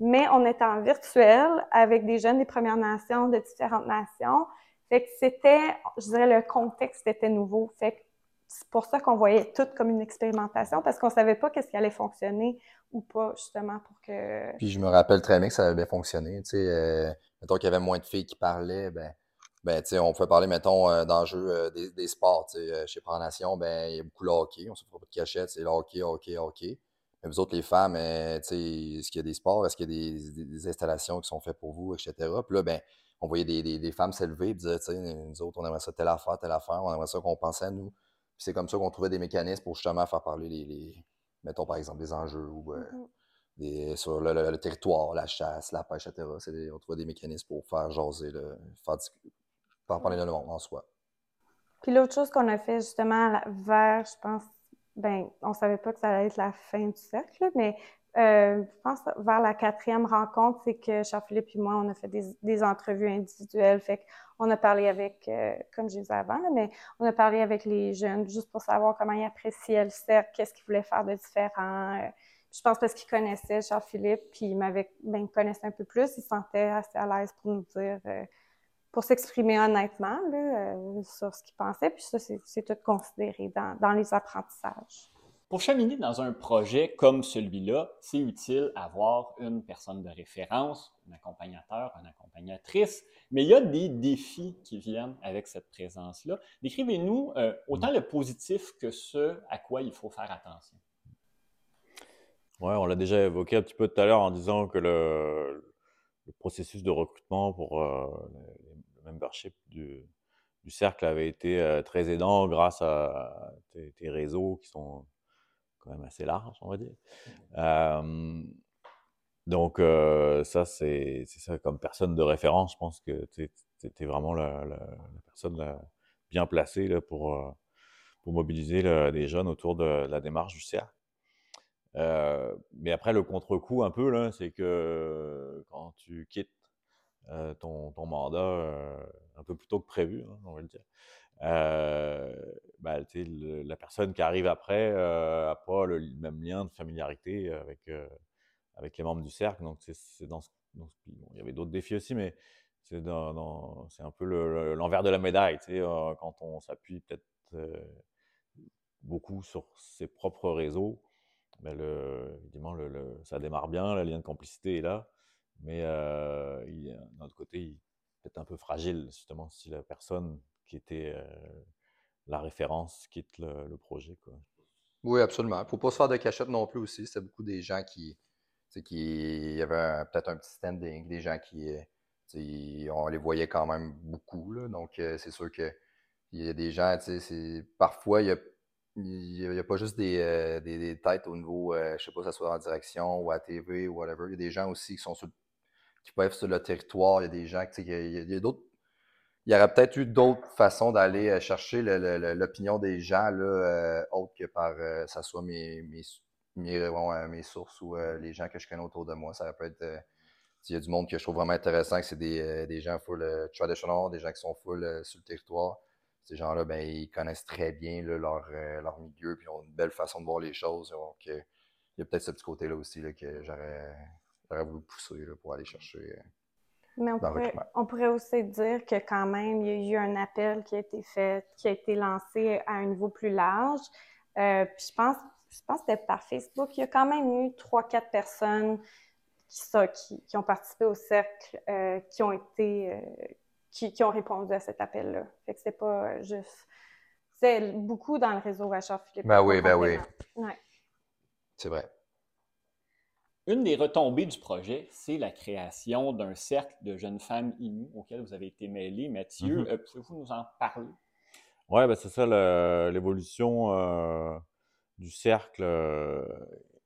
mais on est en virtuel avec des jeunes des Premières Nations de différentes nations. Fait que c'était, je dirais, le contexte était nouveau. Fait que c'est pour ça qu'on voyait tout comme une expérimentation parce qu'on savait pas qu'est-ce qui allait fonctionner ou pas, justement, pour que... Puis je me rappelle très bien que ça avait bien fonctionné, tu sais, euh, mettons qu'il y avait moins de filles qui parlaient, ben ben, tu sais, on pouvait parler, mettons, euh, d'enjeux euh, des, des, sports. Tu sais, euh, chez Nation, ben, il y a beaucoup de hockey. On se fait pas de cachette, c'est le hockey, hockey, hockey. Mais vous autres, les femmes, tu sais, est-ce qu'il y a des sports? Est-ce qu'il y a des, des, des, installations qui sont faites pour vous, etc. Puis là, ben, on voyait des, des, des femmes s'élever et dire, tu sais, nous autres, on aimerait ça telle affaire, telle affaire, on aimerait ça qu'on pensait à nous. Puis c'est comme ça qu'on trouvait des mécanismes pour justement faire parler les, les, mettons par exemple des enjeux ou euh, Mhm. des, sur le, le- le territoire, la chasse, la pêche, etc. On trouve des mécanismes pour faire jaser, le, faire, faire parler le monde en soi. Puis l'autre chose qu'on a fait justement vers, je pense, ben, on savait pas que ça allait être la fin du cercle, mais euh, je pense vers la quatrième rencontre, c'est que Charles-Philippe et moi, on a fait des, des entrevues individuelles. Fait qu'on a parlé avec, euh, comme je disais avant, mais on a parlé avec les jeunes juste pour savoir comment ils appréciaient le cercle, qu'est-ce qu'ils voulaient faire de différent. euh, je pense parce qu'ils connaissaient Charles-Philippe, puis ils m'avaient, ben, connaissaient un peu plus, ils se sentaient assez à l'aise pour nous dire, pour s'exprimer honnêtement là, euh, sur ce qu'ils pensaient. Puis ça, c'est tout considéré dans, dans les apprentissages. Pour cheminer dans un projet comme celui-là, c'est utile d'avoir une personne de référence, un accompagnateur, une accompagnatrice, mais il y a des défis qui viennent avec cette présence-là. Décrivez-nous euh, autant le positif que ce à quoi il faut faire attention. Ouais, on l'a déjà évoqué un petit peu tout à l'heure en disant que le, le processus de recrutement pour euh, membership du, cercle avait été euh, très aidant grâce à tes, réseaux qui sont quand même assez larges, on va dire. Euh, donc, euh, ça, c'est ça, comme personne de référence, je pense que tu étais vraiment la, personne bien placée là, pour, mobiliser le- les jeunes autour de la démarche du cercle. Mais après, le contre-coup, un peu, c'est que quand tu quittes euh, ton, ton mandat euh, un peu plus tôt que prévu, hein, on va le dire, euh, ben, la personne qui arrive après n'a pas le même lien de familiarité avec, avec les membres du cercle. Donc, c'est dans dans il y avait d'autres défis aussi, mais c'est un peu le- le- l'envers de la médaille, quand on s'appuie peut-être beaucoup sur ses propres réseaux, ben le, évidemment, le, ça démarre bien, le lien de complicité est là, mais euh, d'un autre côté, il peut-être un peu fragile, justement, si la personne qui était euh, la référence quitte le, projet. Quoi. Oui, absolument. Il ne faut pas se faire de cachette non plus aussi. C'était beaucoup des gens qui, qui un- peut-être un petit standing, des gens qui, euh, on les voyait quand même beaucoup, là. Donc, euh, c'est sûr que il y a des gens, c'est- parfois, il y a, il y a- pas juste des, euh, des, des têtes au niveau, euh, je sais pas, ce soit en direction ou à TV ou whatever. Il y a des gens aussi qui sont sur, le- qui peuvent être sur le territoire. Il y a des gens, il y il y a, d'autres il y aurait peut-être eu d'autres façons d'aller euh, chercher l'opinion des gens, là, euh, autres que par, euh, ça soit mes, mes, mes, sources ou les gens que je connais autour de moi. Ça peut être, il y a du monde que je trouve vraiment intéressant, que c'est des, des gens full traditional, des gens qui sont full sur le territoire. Ces gens-là, ben, ils connaissent très bien leur, leur milieu, puis ils ont une belle façon de voir les choses. Donc, il y a peut-être ce petit côté-là aussi là, que j'aurais j'aurais voulu pousser là, pour aller chercher. euh, Mais on pourrait, on pourrait aussi dire que quand même, il y a eu un appel qui a été fait, qui a été lancé à un niveau plus large. Euh, puis je pense, je pense que c'était par Facebook. Il y a quand même eu trois, quatre personnes qui, ça, qui, qui ont participé au cercle, euh, qui ont été, euh, qui, qui ont répondu à cet appel-là. Fait que c'est pas juste. C'est beaucoup dans le réseau Achard Philippe. Ben oui, ben oui. Ouais. C'est vrai. Une des retombées du projet, c'est la création d'un cercle de jeunes femmes inues auquel vous avez été mêlé. Mathieu, euh, pouvez-vous nous en parler? Ouais, ben c'est ça l'évolution euh, du cercle euh,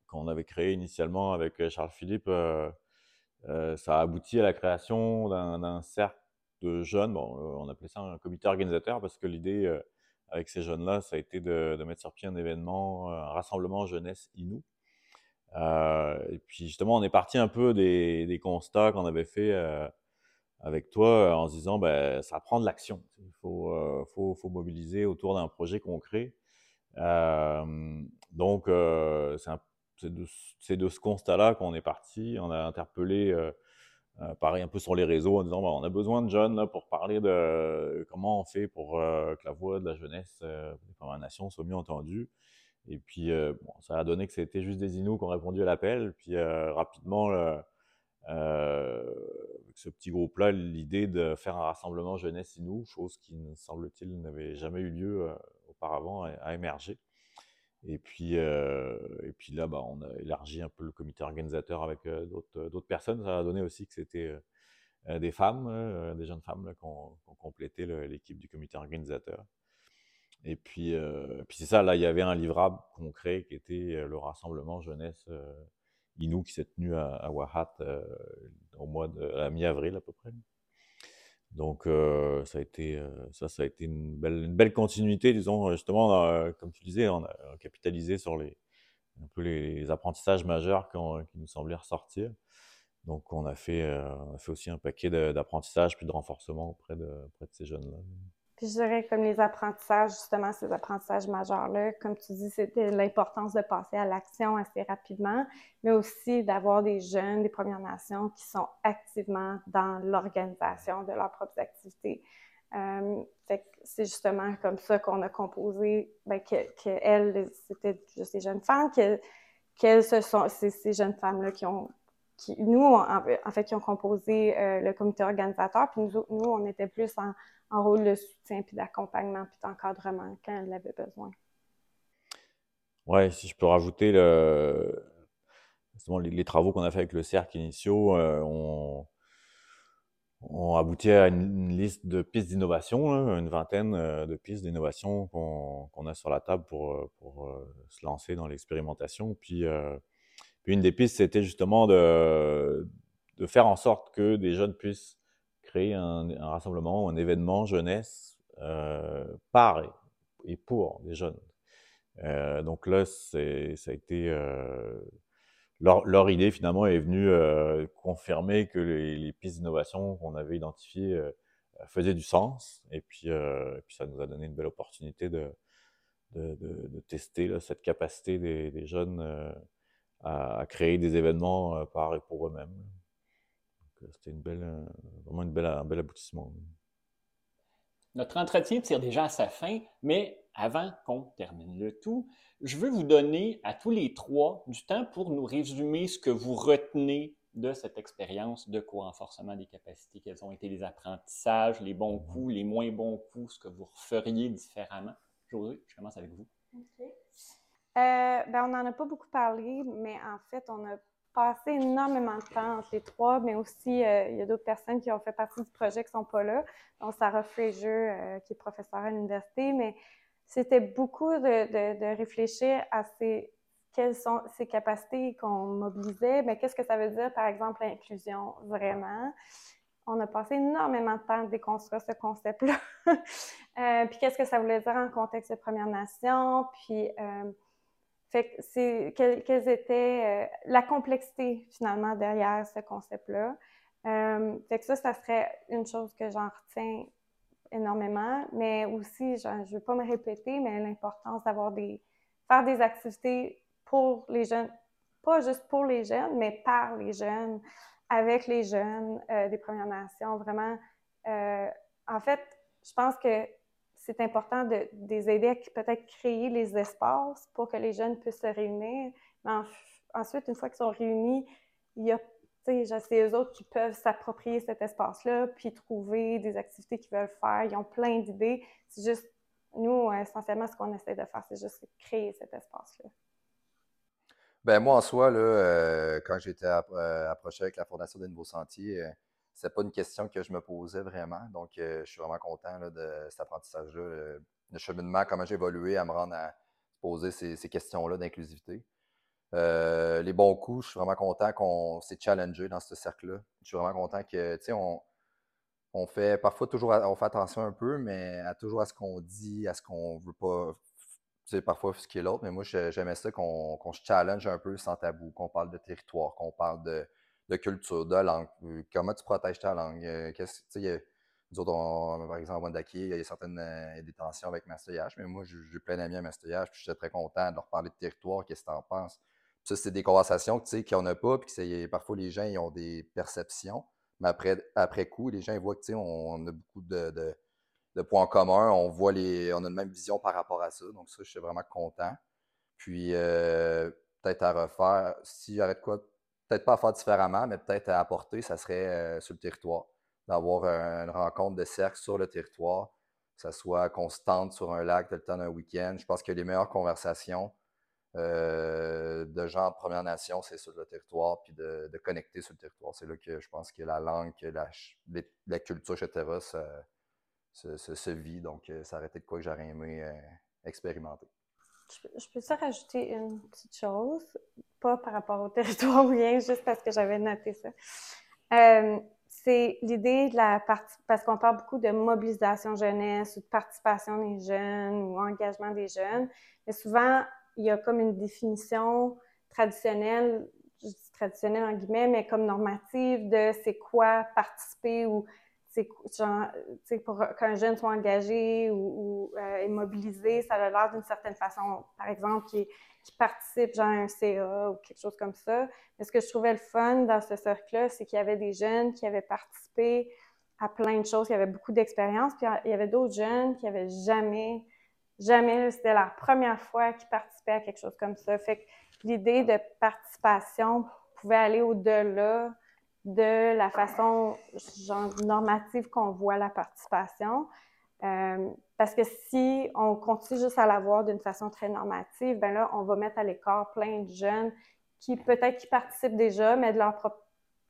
qu'on avait créé initialement avec Charles Philippe. euh, ça a abouti à la création d'un cercle de jeunes. Bon, on appelait ça un comité organisateur parce que l'idée avec ces jeunes-là, ça a été de, de mettre sur pied un événement, un rassemblement jeunesse Inou. Euh, et puis justement, on est parti un peu des, constats qu'on avait fait euh, avec toi euh, en se disant, ben, ça prend de l'action. Il faut, mobiliser autour d'un projet concret. Donc, c'est de, de ce constat-là qu'on est parti. On a interpellé, pareil, un peu sur les réseaux en disant, ben, on a besoin de jeunes pour parler de comment on fait pour que la voix de la jeunesse des Premières Nations soit mieux entendue. Et puis, euh, ça a donné que c'était juste des Inuits qui ont répondu à l'appel. Puis, euh, rapidement, euh, avec ce petit groupe-là, l'idée de faire un rassemblement jeunesse Inou, chose qui, semble-t-il, n'avait jamais eu lieu auparavant, a, émergé. Et puis, et puis là, bah, on a élargi un peu le comité organisateur avec d'autres personnes. Ça a donné aussi que c'était des femmes, des jeunes femmes qui ont, complété l'équipe du comité organisateur. Et puis, puis c'est ça, là, il y avait un livrable concret qui était le rassemblement jeunesse Inou qui s'est tenu à, à Wahat au mois de, à mi-avril à peu près. Donc, ça, a été, ça, ça a été une belle, une belle continuité, disons, justement, comme tu disais, on a capitalisé sur les, un peu les, apprentissages majeurs qui, nous semblaient ressortir. Donc, on a fait, on fait aussi un paquet d'apprentissages puis de renforcement auprès de, auprès de ces jeunes-là. Puis je dirais comme les apprentissages, justement, ces apprentissages majeurs-là, comme tu dis, c'était l'importance de passer à l'action assez rapidement, mais aussi d'avoir des jeunes des Premières Nations qui sont activement dans l'organisation de leurs propres activités. Euh, c'est justement comme ça qu'on a composé, ben, que, que c'était juste des jeunes femmes, que, qu'elles ce sont ces, ces jeunes femmes-là qui ont qui, nous, en, fait, qui ont composé euh, le comité organisateur, puis nous, nous, on était plus en, en rôle de soutien, puis d'accompagnement, puis d'encadrement quand elle avait besoin. Oui, si je peux rajouter le, les, travaux qu'on a fait avec le CERC initiaux, euh, ont on, abouti à une, liste de pistes d'innovation, une vingtaine euh, de pistes d'innovation qu'on a sur la table pour, euh, pour se lancer dans l'expérimentation. Puis, puis, une des pistes, c'était justement de, de faire en sorte que des jeunes puissent créer un, rassemblement, un événement jeunesse euh, par et, pour les jeunes. Euh, donc là, ça a été euh, leur, idée finalement est venue confirmer que les, pistes d'innovation qu'on avait identifiées faisaient du sens. Et puis, ça nous a donné une belle opportunité de, tester cette capacité des, jeunes à, créer des événements par et pour eux-mêmes c'était une belle, euh, vraiment une belle, un bel aboutissement. Notre entretien tire déjà à sa fin, mais avant qu'on termine le tout, je veux vous donner à tous les trois du temps pour nous résumer ce que vous retenez de cette expérience de co-renforcement des capacités. Quels ont été les apprentissages, les bons mm-hmm. coups, les moins bons coups, ce que vous feriez différemment. José, je commence avec vous. Euh, ben, on n'en a pas beaucoup parlé, mais en fait, on a passé énormément de temps entre les trois, mais aussi euh, il y a d'autres personnes qui ont fait partie du projet qui ne sont pas là, dont Sarah Fraser, euh, qui est professeure à l'université, mais c'était beaucoup de, de, réfléchir à ces, quelles sont ces capacités qu'on mobilisait, mais qu'est-ce que ça veut dire, par exemple, l'inclusion, vraiment? On a passé énormément de temps à déconstruire ce concept-là. euh, puis qu'est-ce que ça voulait dire en contexte de Première Nation, puis fait que c'est quelles étaient euh, la complexité finalement derrière ce concept-là. Euh, fait que ça, ça serait une chose que j'en retiens énormément, mais aussi, je ne veux pas me répéter, mais l'importance d'avoir des faire des activités pour les jeunes, pas juste pour les jeunes, mais par les jeunes, avec les jeunes euh, des Premières Nations. Vraiment, en fait, je pense que c'est important de, les aider à peut-être créer les espaces pour que les jeunes puissent se réunir. Mais ensuite, une fois qu'ils sont réunis, il y a c'est eux autres qui peuvent s'approprier cet espace-là, puis trouver des activités qu'ils veulent faire. Ils ont plein d'idées. C'est juste, nous, essentiellement, ce qu'on essaie de faire, c'est juste créer cet espace-là. Ben moi, en soi, là, euh, quand été euh, approché avec la Fondation des Nouveaux Sentiers, euh, c'est pas une question que je me posais vraiment. Donc, euh, je suis vraiment content de cet apprentissage-là, euh, le cheminement, comment j'ai évolué à me rendre à poser ces, questions-là d'inclusivité. Euh, les bons coups, je suis vraiment content qu'on s'est challengé dans ce cercle-là. Je suis vraiment content que, tu sais, on, on, fait parfois toujours, on fait attention un peu, mais à toujours à ce qu'on dit, à ce qu'on veut pas, tu sais, parfois ce qui est l'autre. Mais moi, j'aimais ça qu'on se challenge un peu sans tabou, qu'on parle de territoire, qu'on parle de, de culture, de langue. Euh, comment tu protèges ta langue? Euh, qu'est-ce, nous autres, par exemple, à Wendaki, il y a certaines euh, détentions avec Mastoyage, mais moi, j'ai plein d'amis à Mastoyage, puis je suis très content de leur parler de territoire, qu'est-ce que tu en penses? ça, c'est des conversations qu'on n'a pas, puis que parfois les gens ils ont des perceptions, mais après, après coup, les gens ils voient que on, a beaucoup de, points communs, on voit les. on a une même vision par rapport à ça. Donc ça, je suis vraiment content. Puis peut-être à refaire, s'il y de quoi peut-être pas à faire différemment, mais peut-être à apporter, ça serait euh, sur le territoire. D'avoir une rencontre de cercle sur le territoire, que ce soit constante sur un lac, le temps d'un week-end. Je pense que les meilleures conversations euh, de gens de Première Nation, c'est sur le territoire, puis de, connecter sur le territoire. C'est là que je pense que la langue, que la, culture, etc., se, vit. Donc, ça aurait été de quoi que j'aurais aimé expérimenter. Je, peux ça rajouter une petite chose, pas par rapport au territoire ou rien, juste parce que j'avais noté ça. c'est l'idée de la partie, parce qu'on parle beaucoup de mobilisation jeunesse ou de participation des jeunes ou engagement des jeunes, mais souvent, il y a comme une définition traditionnelle, je dis traditionnelle en guillemets, mais comme normative de c'est quoi participer ou c'est pour qu'un jeune soit engagé ou, ou euh, ça a l'air d'une certaine façon, par exemple, qui, participe genre à un CA ou quelque chose comme ça. Mais ce que je trouvais le fun dans ce cercle-là, c'est qu'il y avait des jeunes qui avaient participé à plein de choses, qui avaient beaucoup d'expérience, puis il y avait d'autres jeunes qui avaient jamais, jamais, c'était la première fois qu'ils participaient à quelque chose comme ça. Fait que l'idée de participation pouvait aller au-delà de la façon genre, normative qu'on voit la participation. Euh, parce que si on continue juste à la voir d'une façon très normative, ben là, on va mettre à l'écart plein de jeunes qui peut-être qui participent déjà, mais de leur propre,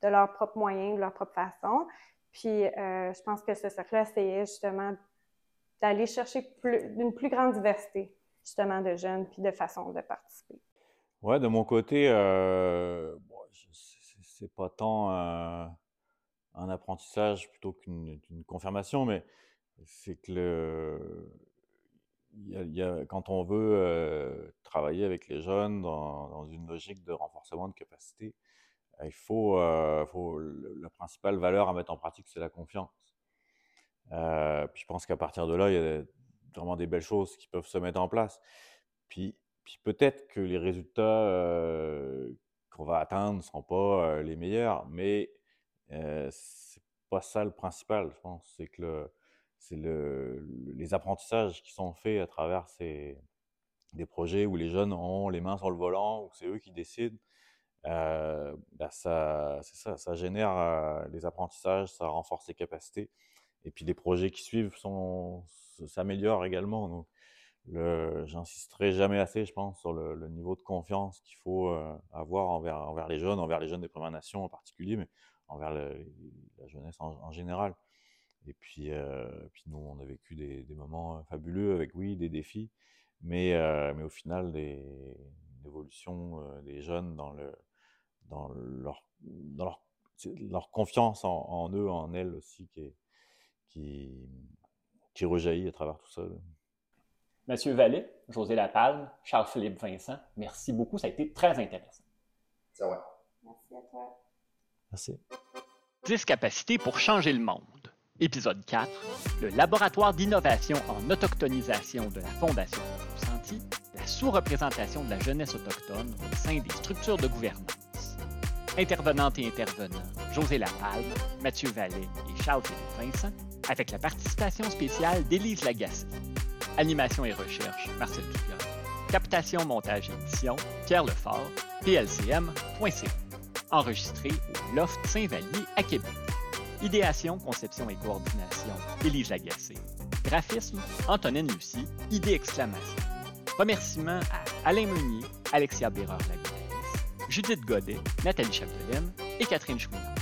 de leurs propres moyens, de leur propre façon. Puis euh, je pense que ce cercle-là essayait justement d'aller chercher une plus grande diversité justement de jeunes puis de façons de participer. Ouais, de mon côté, euh, c'est pas tant un apprentissage plutôt qu'une confirmation, mais c'est que le, il y a, quand on veut travailler avec les jeunes dans, une logique de renforcement de capacité, il faut, faut la principale valeur à mettre en pratique, c'est la confiance. puis je pense qu'à partir de là, il y a vraiment des belles choses qui peuvent se mettre en place. Puis, puis peut-être que les résultats qu'on va atteindre ne sont pas les meilleurs, mais euh, c'est pas ça le principal, je pense. C'est que c'est le, les apprentissages qui sont faits à travers ces, des projets où les jeunes ont les mains sur le volant, où c'est eux qui décident. Euh, bah, ça, c'est ça, génère les apprentissages, ça renforce les capacités. Et puis les projets qui suivent sont, s'améliorent également. J'insisterai jamais assez, je pense, sur le, niveau de confiance qu'il faut euh, avoir envers, les jeunes, envers les jeunes des Premières Nations en particulier, mais envers la jeunesse en, général. Et puis, euh, puis, nous, on a vécu des, moments fabuleux avec, oui, des défis, mais, euh, au final, des, une évolution des jeunes dans, le, dans, leur, confiance en, eux, en elles aussi, qui rejaillit à travers tout ça. Monsieur Vallée, José Lapalme, Charles-Philippe Vincent, merci beaucoup. Ça a été très intéressant. C'est vrai. Merci à toi. Merci. 10 capacités pour changer le monde. Épisode 4. Le laboratoire d'innovation en autochtonisation de la Fondation Santi, la sous-représentation de la jeunesse autochtone au sein des structures de gouvernance. Intervenantes et intervenants, José Lapalme, Mathieu Vallée et Charles-Philippe Vincent, avec la participation spéciale d'Élise Lagacé. Animation et recherche, Marcel Duclos. Captation, montage et édition, Pierre Lefort, plcm.ca. Enregistré au Loft Saint-Vallier à Québec. Idéation, conception et coordination, Élise Lagacé. Graphisme, Antonine Lucie, Idée Exclamation. Remerciements à Alain Meunier, Alexia Bérard-Lagrèze, Judith Godet, Nathalie Chapdelaine et Catherine Chouinard.